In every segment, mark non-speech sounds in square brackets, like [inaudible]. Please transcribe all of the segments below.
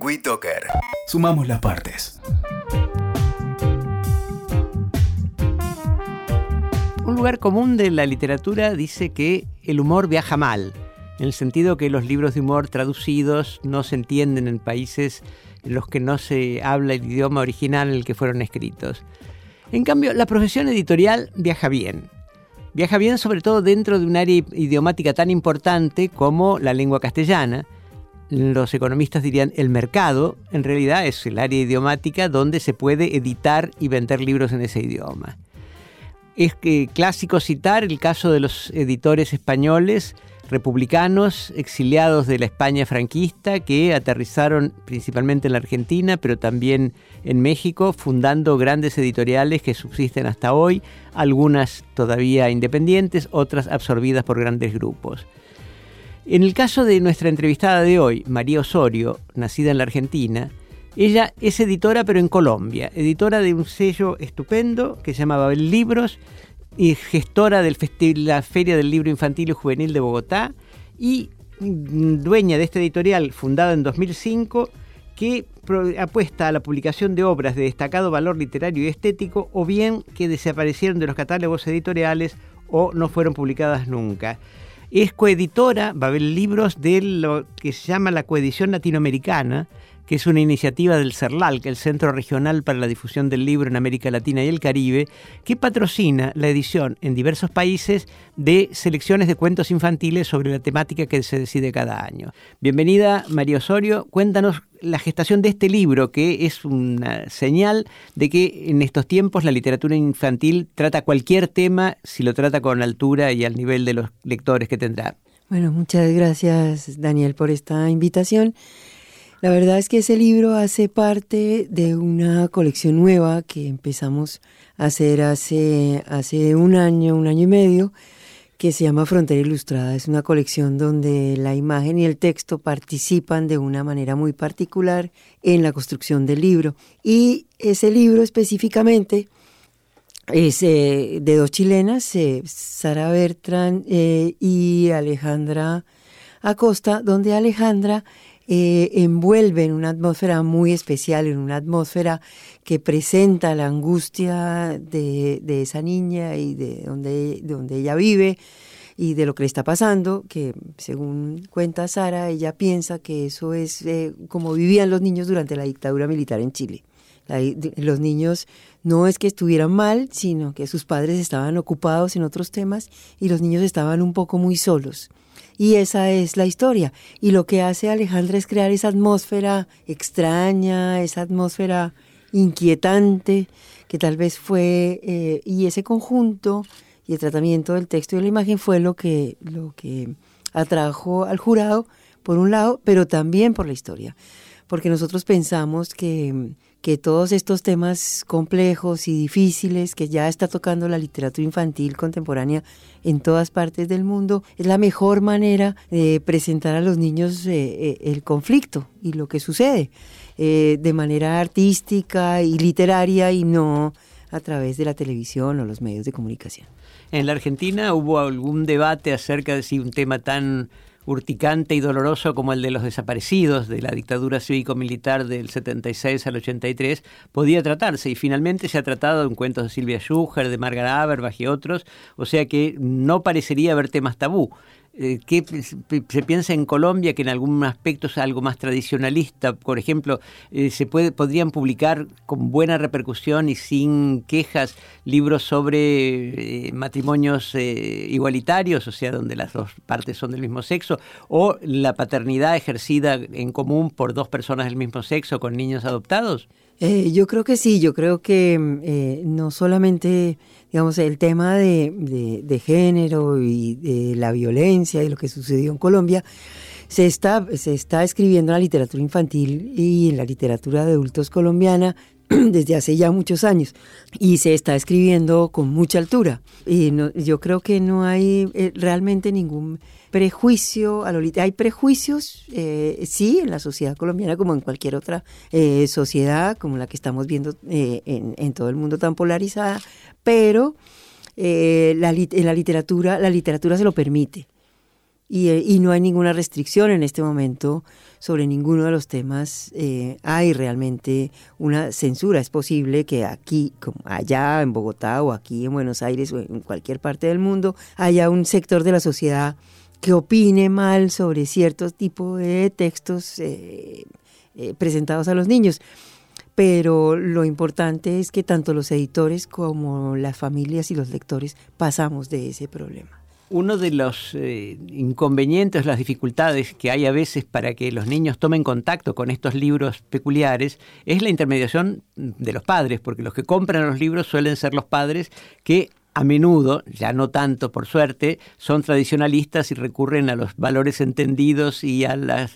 WeToker. Sumamos las partes. Un lugar común de la literatura dice que el humor viaja mal, en el sentido que los libros de humor traducidos no se entienden en países en los que no se habla el idioma original en el que fueron escritos. En cambio, la profesión editorial viaja bien. Viaja bien sobre todo dentro de un área idiomática tan importante como la lengua castellana, los economistas dirían el mercado, en realidad es el área idiomática donde se puede editar y vender libros en ese idioma. Es que clásico citar el caso de los editores españoles republicanos exiliados de la España franquista que aterrizaron principalmente en la Argentina, pero también en México, fundando grandes editoriales que subsisten hasta hoy, algunas todavía independientes, otras absorbidas por grandes grupos. En el caso de nuestra entrevistada de hoy, María Osorio, nacida en la Argentina, ella es editora pero en Colombia, editora de un sello estupendo que se llama Babel Libros y gestora de la Feria del Libro Infantil y Juvenil de Bogotá y dueña de esta editorial fundada en 2005 que apuesta a la publicación de obras de destacado valor literario y estético o bien que desaparecieron de los catálogos editoriales o no fueron publicadas nunca. Es coeditora, va a haber libros de lo que se llama la coedición latinoamericana, que es una iniciativa del CERLAL, que es el Centro Regional para la Difusión del Libro en América Latina y el Caribe, que patrocina la edición en diversos países de selecciones de cuentos infantiles sobre la temática que se decide cada año. Bienvenida, María Osorio. Cuéntanos la gestación de este libro, que es una señal de que en estos tiempos la literatura infantil trata cualquier tema si lo trata con altura y al nivel de los lectores que tendrá. Bueno, muchas gracias Daniel por esta invitación. La verdad es que ese libro hace parte de una colección nueva que empezamos a hacer hace, hace un año, un año y medio, que se llama Frontera Ilustrada. Es una colección donde la imagen y el texto participan de una manera muy particular en la construcción del libro. Y ese libro específicamente es eh, de dos chilenas, eh, Sara Bertrand eh, y Alejandra Acosta, donde Alejandra eh, envuelve en una atmósfera muy especial, en una atmósfera que presenta la angustia de, esa niña y de donde, ella vive y de lo que le está pasando, que según cuenta Sara, ella piensa que eso es eh, como vivían los niños durante la dictadura militar en Chile. los niños no es que estuvieran mal, sino que sus padres estaban ocupados en otros temas y los niños estaban un poco muy solos. Y esa es la historia. Y lo que hace Alejandra es crear esa atmósfera extraña, esa atmósfera inquietante, que tal vez fue, eh, y ese conjunto y el tratamiento del texto y de la imagen fue lo que, lo que atrajo al jurado, por un lado, pero también por la historia. Porque nosotros pensamos que que todos estos temas complejos y difíciles que ya está tocando la literatura infantil contemporánea en todas partes del mundo, es la mejor manera de presentar a los niños eh, eh, el conflicto y lo que sucede eh, de manera artística y literaria y no a través de la televisión o los medios de comunicación. En la Argentina hubo algún debate acerca de si un tema tan urticante y doloroso como el de los desaparecidos de la dictadura cívico-militar del 76 al 83 podía tratarse y finalmente se ha tratado en cuentos de Silvia Schuher, de Margaret Aberbach y otros, o sea que no parecería haber temas tabú. Eh, ¿Qué se piensa en Colombia que en algún aspecto es algo más tradicionalista? Por ejemplo, eh, se puede, podrían publicar con buena repercusión y sin quejas libros sobre eh, matrimonios igualitarios, o sea, donde las dos partes son del mismo sexo, o la paternidad ejercida en común por dos personas del mismo sexo con niños adoptados. Yo creo que sí, yo creo que no solamente digamos, el tema de, de, género y de la violencia y lo que sucedió en Colombia, se está, se está escribiendo en la literatura infantil y en la literatura de adultos colombiana [clears throat] desde hace ya muchos años y se está escribiendo con mucha altura. Y yo creo que no hay eh, realmente ningún prejuicio a Hay prejuicios, eh, sí, en la sociedad colombiana como en cualquier otra eh, sociedad, como la que estamos viendo en, en, todo el mundo tan polarizada, pero eh, la, en la literatura, la literatura se lo permite. Y, eh, y, no hay ninguna restricción en este momento sobre ninguno de los temas eh, hay realmente una censura. Es posible que aquí, como allá en Bogotá o aquí en Buenos Aires o en cualquier parte del mundo, haya un sector de la sociedad que opine mal sobre ciertos tipos de textos eh, eh, presentados a los niños. Pero lo importante es que tanto los editores como las familias y los lectores pasamos de ese problema. Uno de los eh, inconvenientes, las dificultades que hay a veces para que los niños tomen contacto con estos libros peculiares es la intermediación de los padres, porque los que compran los libros suelen ser los padres que a menudo, ya no tanto por suerte, son tradicionalistas y recurren a los valores entendidos y a la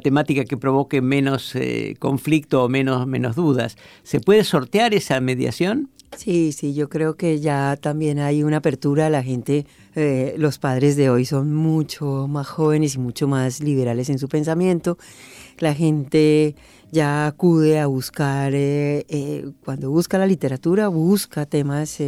temática que provoque menos eh, conflicto o menos, menos dudas. ¿Se puede sortear esa mediación? Sí, sí, yo creo que ya también hay una apertura. La gente, eh, los padres de hoy son mucho más jóvenes y mucho más liberales en su pensamiento. La gente ya acude a buscar, eh, cuando busca la literatura, busca temas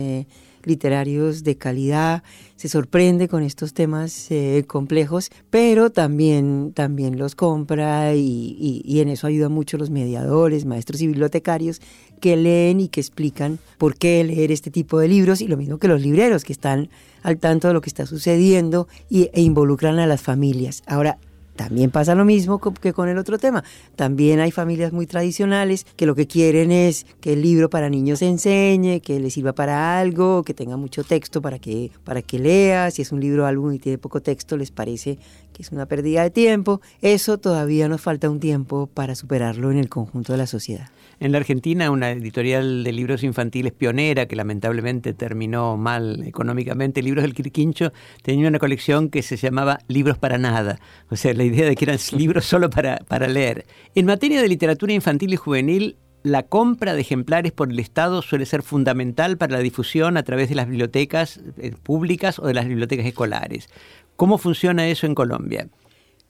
literarios de calidad, se sorprende con estos temas eh, complejos, pero también, también los compra y, y, en eso ayudan mucho los mediadores, maestros y bibliotecarios que leen y que explican por qué leer este tipo de libros y lo mismo que los libreros que están al tanto de lo que está sucediendo y, e involucran a las familias. Ahora, también pasa lo mismo que con el otro tema. También hay familias muy tradicionales que lo que quieren es que el libro para niños se enseñe, que les sirva para algo, que tenga mucho texto para que, para que lea. Si es un libro álbum y tiene poco texto, les parece que es una pérdida de tiempo. Eso todavía nos falta un tiempo para superarlo en el conjunto de la sociedad. En la Argentina, una editorial de libros infantiles pionera, que lamentablemente terminó mal económicamente, Libros del Quirquincho, tenía una colección que se llamaba Libros para Nada. O sea, la idea de que eran libros solo para, para leer. En materia de literatura infantil y juvenil, la compra de ejemplares por el Estado suele ser fundamental para la difusión a través de las bibliotecas eh, públicas o de las bibliotecas escolares. ¿Cómo funciona eso en Colombia?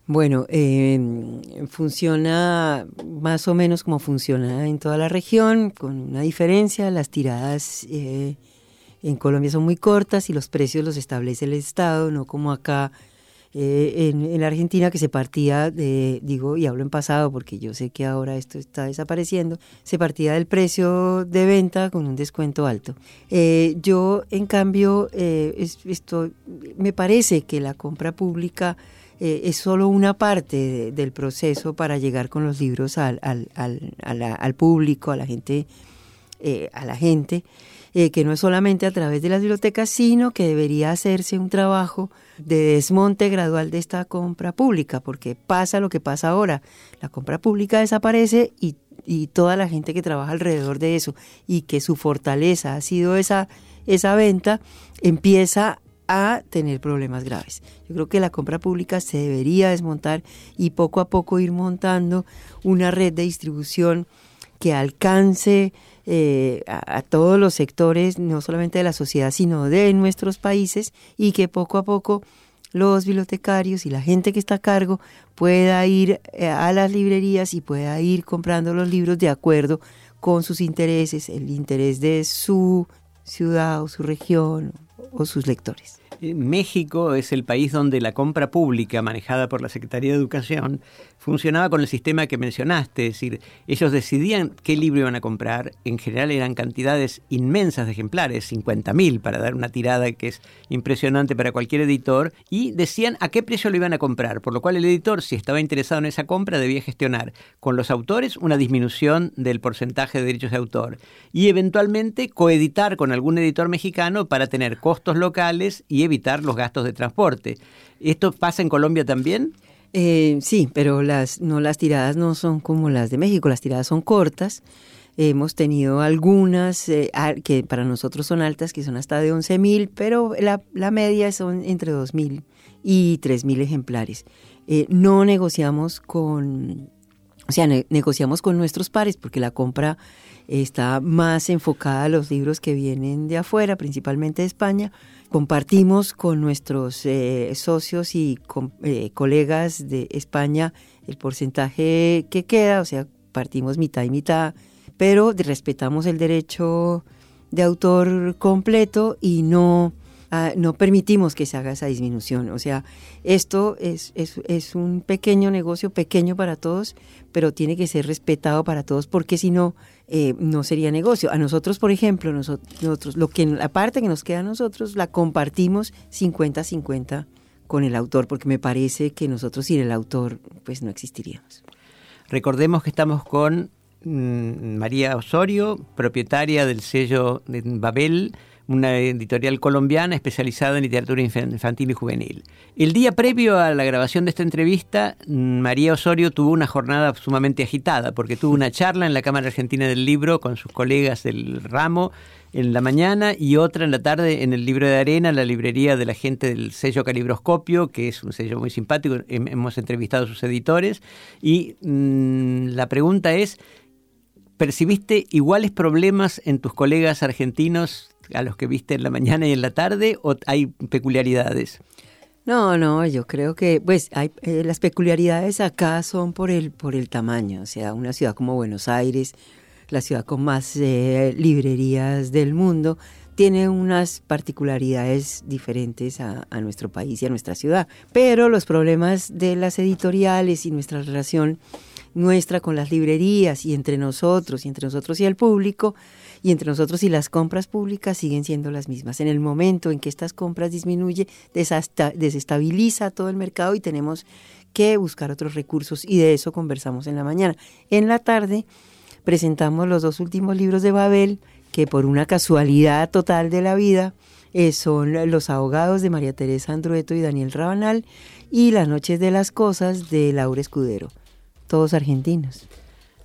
Bueno, eh, funciona más o menos como funciona en toda la región, con una diferencia. Las tiradas eh, en Colombia son muy cortas y los precios los establece el Estado, no como acá eh, en, en, Argentina que se partía de, digo, y hablo en pasado porque yo sé que ahora esto está desapareciendo, se partía del precio de venta con un descuento alto. yo, en cambio, esto, me parece que la compra pública eh, es solo una parte del proceso para llegar con los libros al, al, al, público, a la gente, eh, a la gente eh, que no es solamente a través de las bibliotecas, sino que debería hacerse un trabajo de desmonte gradual de esta compra pública, porque pasa lo que pasa ahora, la compra pública desaparece y, y toda la gente que trabaja alrededor de eso y que su fortaleza ha sido esa, esa venta, empieza a tener problemas graves. Yo creo que la compra pública se debería desmontar y poco a poco ir montando una red de distribución que alcance eh, a, a, todos los sectores, no solamente de la sociedad, sino de nuestros países, y que poco a poco los bibliotecarios y la gente que está a cargo pueda ir eh, a las librerías y pueda ir comprando los libros de acuerdo con sus intereses, el interés de su ciudad o su región o sus lectores. México es el país donde la compra pública manejada por la Secretaría de Educación funcionaba con el sistema que mencionaste, es decir, ellos decidían qué libro iban a comprar, en general eran cantidades inmensas de ejemplares, 50.000 para dar una tirada que es impresionante para cualquier editor, y decían a qué precio lo iban a comprar, por lo cual el editor, si estaba interesado en esa compra, debía gestionar con los autores una disminución del porcentaje de derechos de autor y eventualmente coeditar con algún editor mexicano para tener costos locales y evitar los gastos de transporte. ¿Esto pasa en Colombia también? Eh, sí, pero las, no, las tiradas no son como las de México, las tiradas son cortas. Hemos tenido algunas eh, que para nosotros son altas, que son hasta de 11.000, mil, pero la, la, media son entre 2.000 y 3.000 ejemplares. Eh, no negociamos con, o sea, negociamos con nuestros pares porque la compra está más enfocada a los libros que vienen de afuera, principalmente de España, compartimos con nuestros eh, socios y eh, colegas de España el porcentaje que queda, o sea, partimos mitad y mitad, pero respetamos el derecho de autor completo y no ah, no permitimos que se haga esa disminución. O sea, esto es, es, un pequeño negocio, pequeño para todos, pero tiene que ser respetado para todos porque si no, eh, no sería negocio. A nosotros, por ejemplo, nosotros, lo que la parte que nos queda a nosotros la compartimos 50-50 con el autor, porque me parece que nosotros sin el autor pues no existiríamos. Recordemos que estamos con mm, María Osorio, propietaria del sello de Babel, una editorial colombiana especializada en literatura infantil y juvenil. El día previo a la grabación de esta entrevista, mm, María Osorio tuvo una jornada sumamente agitada porque tuvo una charla en la Cámara Argentina del Libro con sus colegas del ramo en la mañana y otra en la tarde en el Libro de Arena, la librería de la gente del sello Calibroscopio, que es un sello muy simpático. Hemos entrevistado a sus editores y mm, la pregunta es, ¿percibiste iguales problemas en tus colegas argentinos a los que viste en la mañana y en la tarde o hay peculiaridades? No, no, yo creo que pues hay eh, las peculiaridades acá son por el por el tamaño, o sea, una ciudad como Buenos Aires, la ciudad con más eh, librerías del mundo, tiene unas particularidades diferentes a, a, nuestro país y a nuestra ciudad. Pero los problemas de las editoriales y nuestra relación nuestra con las librerías y entre nosotros y entre nosotros y el público y entre nosotros y las compras públicas siguen siendo las mismas. En el momento en que estas compras disminuye, desestabiliza todo el mercado y tenemos que buscar otros recursos y de eso conversamos en la mañana. En la tarde presentamos los dos últimos libros de Babel que por una casualidad total de la vida eh, son Los ahogados de María Teresa Andrueto y Daniel Rabanal y Las noches de las cosas de Laura Escudero, todos argentinos.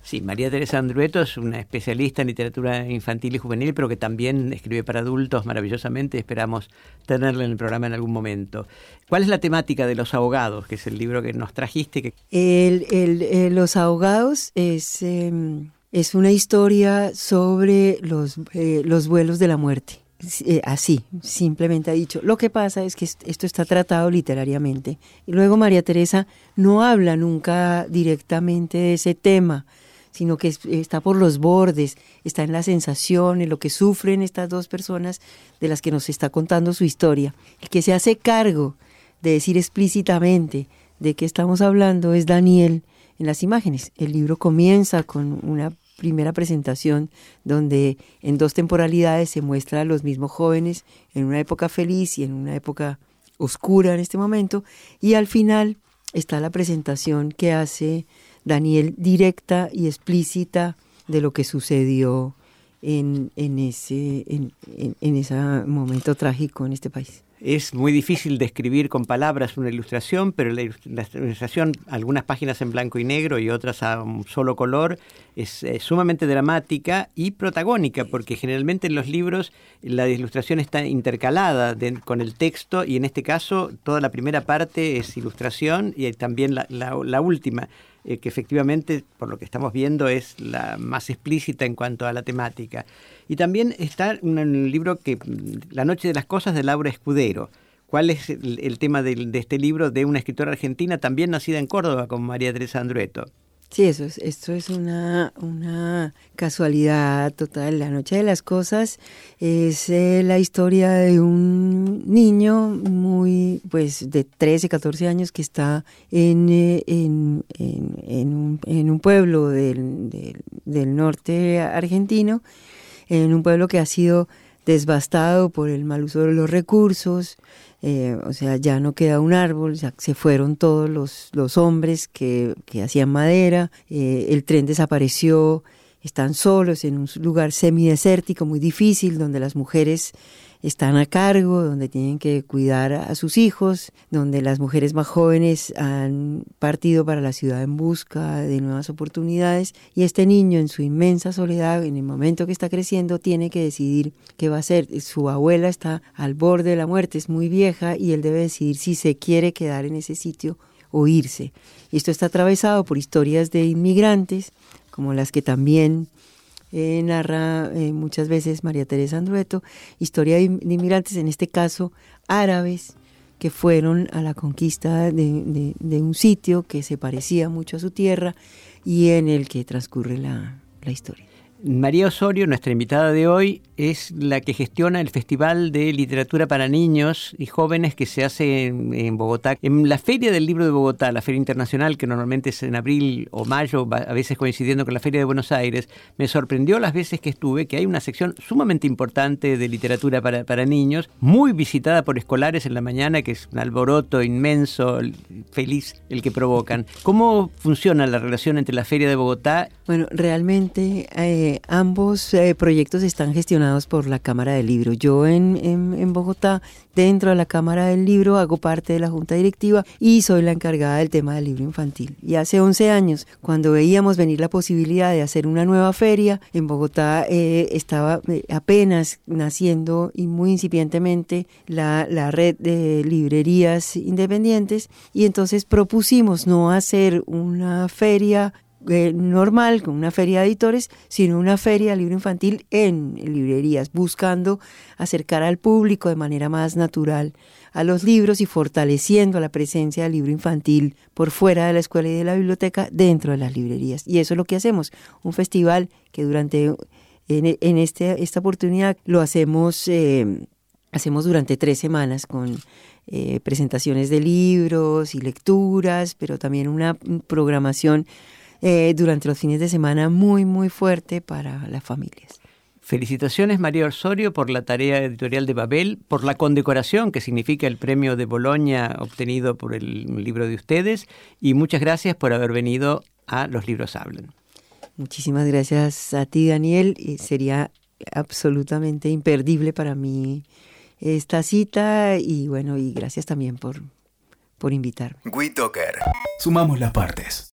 Sí, María Teresa Andrueto es una especialista en literatura infantil y juvenil, pero que también escribe para adultos maravillosamente. Esperamos tenerla en el programa en algún momento. ¿Cuál es la temática de Los Ahogados, que es el libro que nos trajiste? El, los Ahogados es, em, es una historia sobre los, eh, los vuelos de la muerte. Eh, así, simplemente ha dicho. Lo que pasa es que esto está tratado literariamente. Y luego María Teresa no habla nunca directamente de ese tema sino que está por los bordes, está en la sensación, en lo que sufren estas dos personas de las que nos está contando su historia. El que se hace cargo de decir explícitamente de qué estamos hablando es Daniel en las imágenes. El libro comienza con una primera presentación donde en dos temporalidades se muestra a los mismos jóvenes en una época feliz y en una época oscura en este momento y al final está la presentación que hace Daniel directa y explícita de lo que sucedió en, en ese, en, ese momento trágico en este país. Es muy difícil describir con palabras una ilustración, pero la, ilustración, algunas páginas en blanco y negro y otras a un solo color, es, sumamente dramática y protagónica, porque generalmente en los libros la ilustración está intercalada con el texto y en este caso toda la primera parte es ilustración y también la última. Eh, que efectivamente, por lo que estamos viendo, es la más explícita en cuanto a la temática. Y también está en el libro que La Noche de las Cosas de Laura Escudero. ¿Cuál es el, tema de, este libro de una escritora argentina también nacida en Córdoba, como María Teresa Andrueto? Sí, eso es, esto es una, una casualidad total. La Noche de las Cosas es eh, la historia de un niño muy, pues, de 13, 14 años que está en, eh, en, en, un, pueblo del, del, del norte argentino, en un pueblo que ha sido devastado por el mal uso de los recursos, eh, o sea, ya no queda un árbol, ya se fueron todos los, los hombres que, que hacían madera, eh, el tren desapareció, están solos en un lugar semidesértico muy difícil donde las mujeres están a cargo, donde tienen que cuidar a sus hijos, donde las mujeres más jóvenes han partido para la ciudad en busca de nuevas oportunidades y este niño en su inmensa soledad, en el momento que está creciendo, tiene que decidir qué va a hacer. Su abuela está al borde de la muerte, es muy vieja y él debe decidir si se quiere quedar en ese sitio o irse. Y esto está atravesado por historias de inmigrantes, como las que también eh, narra eh, muchas veces María Teresa Andrueto, historia de, inmigrantes, en este caso árabes, que fueron a la conquista de, un sitio que se parecía mucho a su tierra y en el que transcurre la, historia. María Osorio, nuestra invitada de hoy, es la que gestiona el Festival de Literatura para Niños y Jóvenes que se hace en, Bogotá. En la Feria del Libro de Bogotá, la Feria Internacional, que normalmente es en abril o mayo, a veces coincidiendo con la Feria de Buenos Aires, me sorprendió las veces que estuve que hay una sección sumamente importante de literatura para, niños, muy visitada por escolares en la mañana, que es un alboroto inmenso, feliz el que provocan. ¿Cómo funciona la relación entre la Feria de Bogotá? Bueno, realmente... Eh, ambos eh, proyectos están gestionados por la Cámara del Libro. Yo en, en, Bogotá, dentro de la Cámara del Libro, hago parte de la Junta Directiva y soy la encargada del tema del libro infantil. Y hace 11 años, cuando veíamos venir la posibilidad de hacer una nueva feria, en Bogotá eh, estaba eh, apenas naciendo y muy incipientemente la, la red de librerías independientes y entonces propusimos no hacer una feria eh, normal, con una feria de editores, sino una feria de libro infantil en librerías, buscando acercar al público de manera más natural a los libros y fortaleciendo la presencia del libro infantil por fuera de la escuela y de la biblioteca dentro de las librerías. Y eso es lo que hacemos, un festival que durante, en, este, esta oportunidad lo hacemos, eh, hacemos durante tres semanas con eh, presentaciones de libros y lecturas, pero también una programación eh, durante los fines de semana muy, muy fuerte para las familias. Felicitaciones María Osorio por la tarea editorial de Babel, por la condecoración que significa el premio de Boloña obtenido por el libro de ustedes y muchas gracias por haber venido a Los Libros Hablan. Muchísimas gracias a ti Daniel sería absolutamente imperdible para mí esta cita y bueno y gracias también por, por invitarme. Sumamos las partes.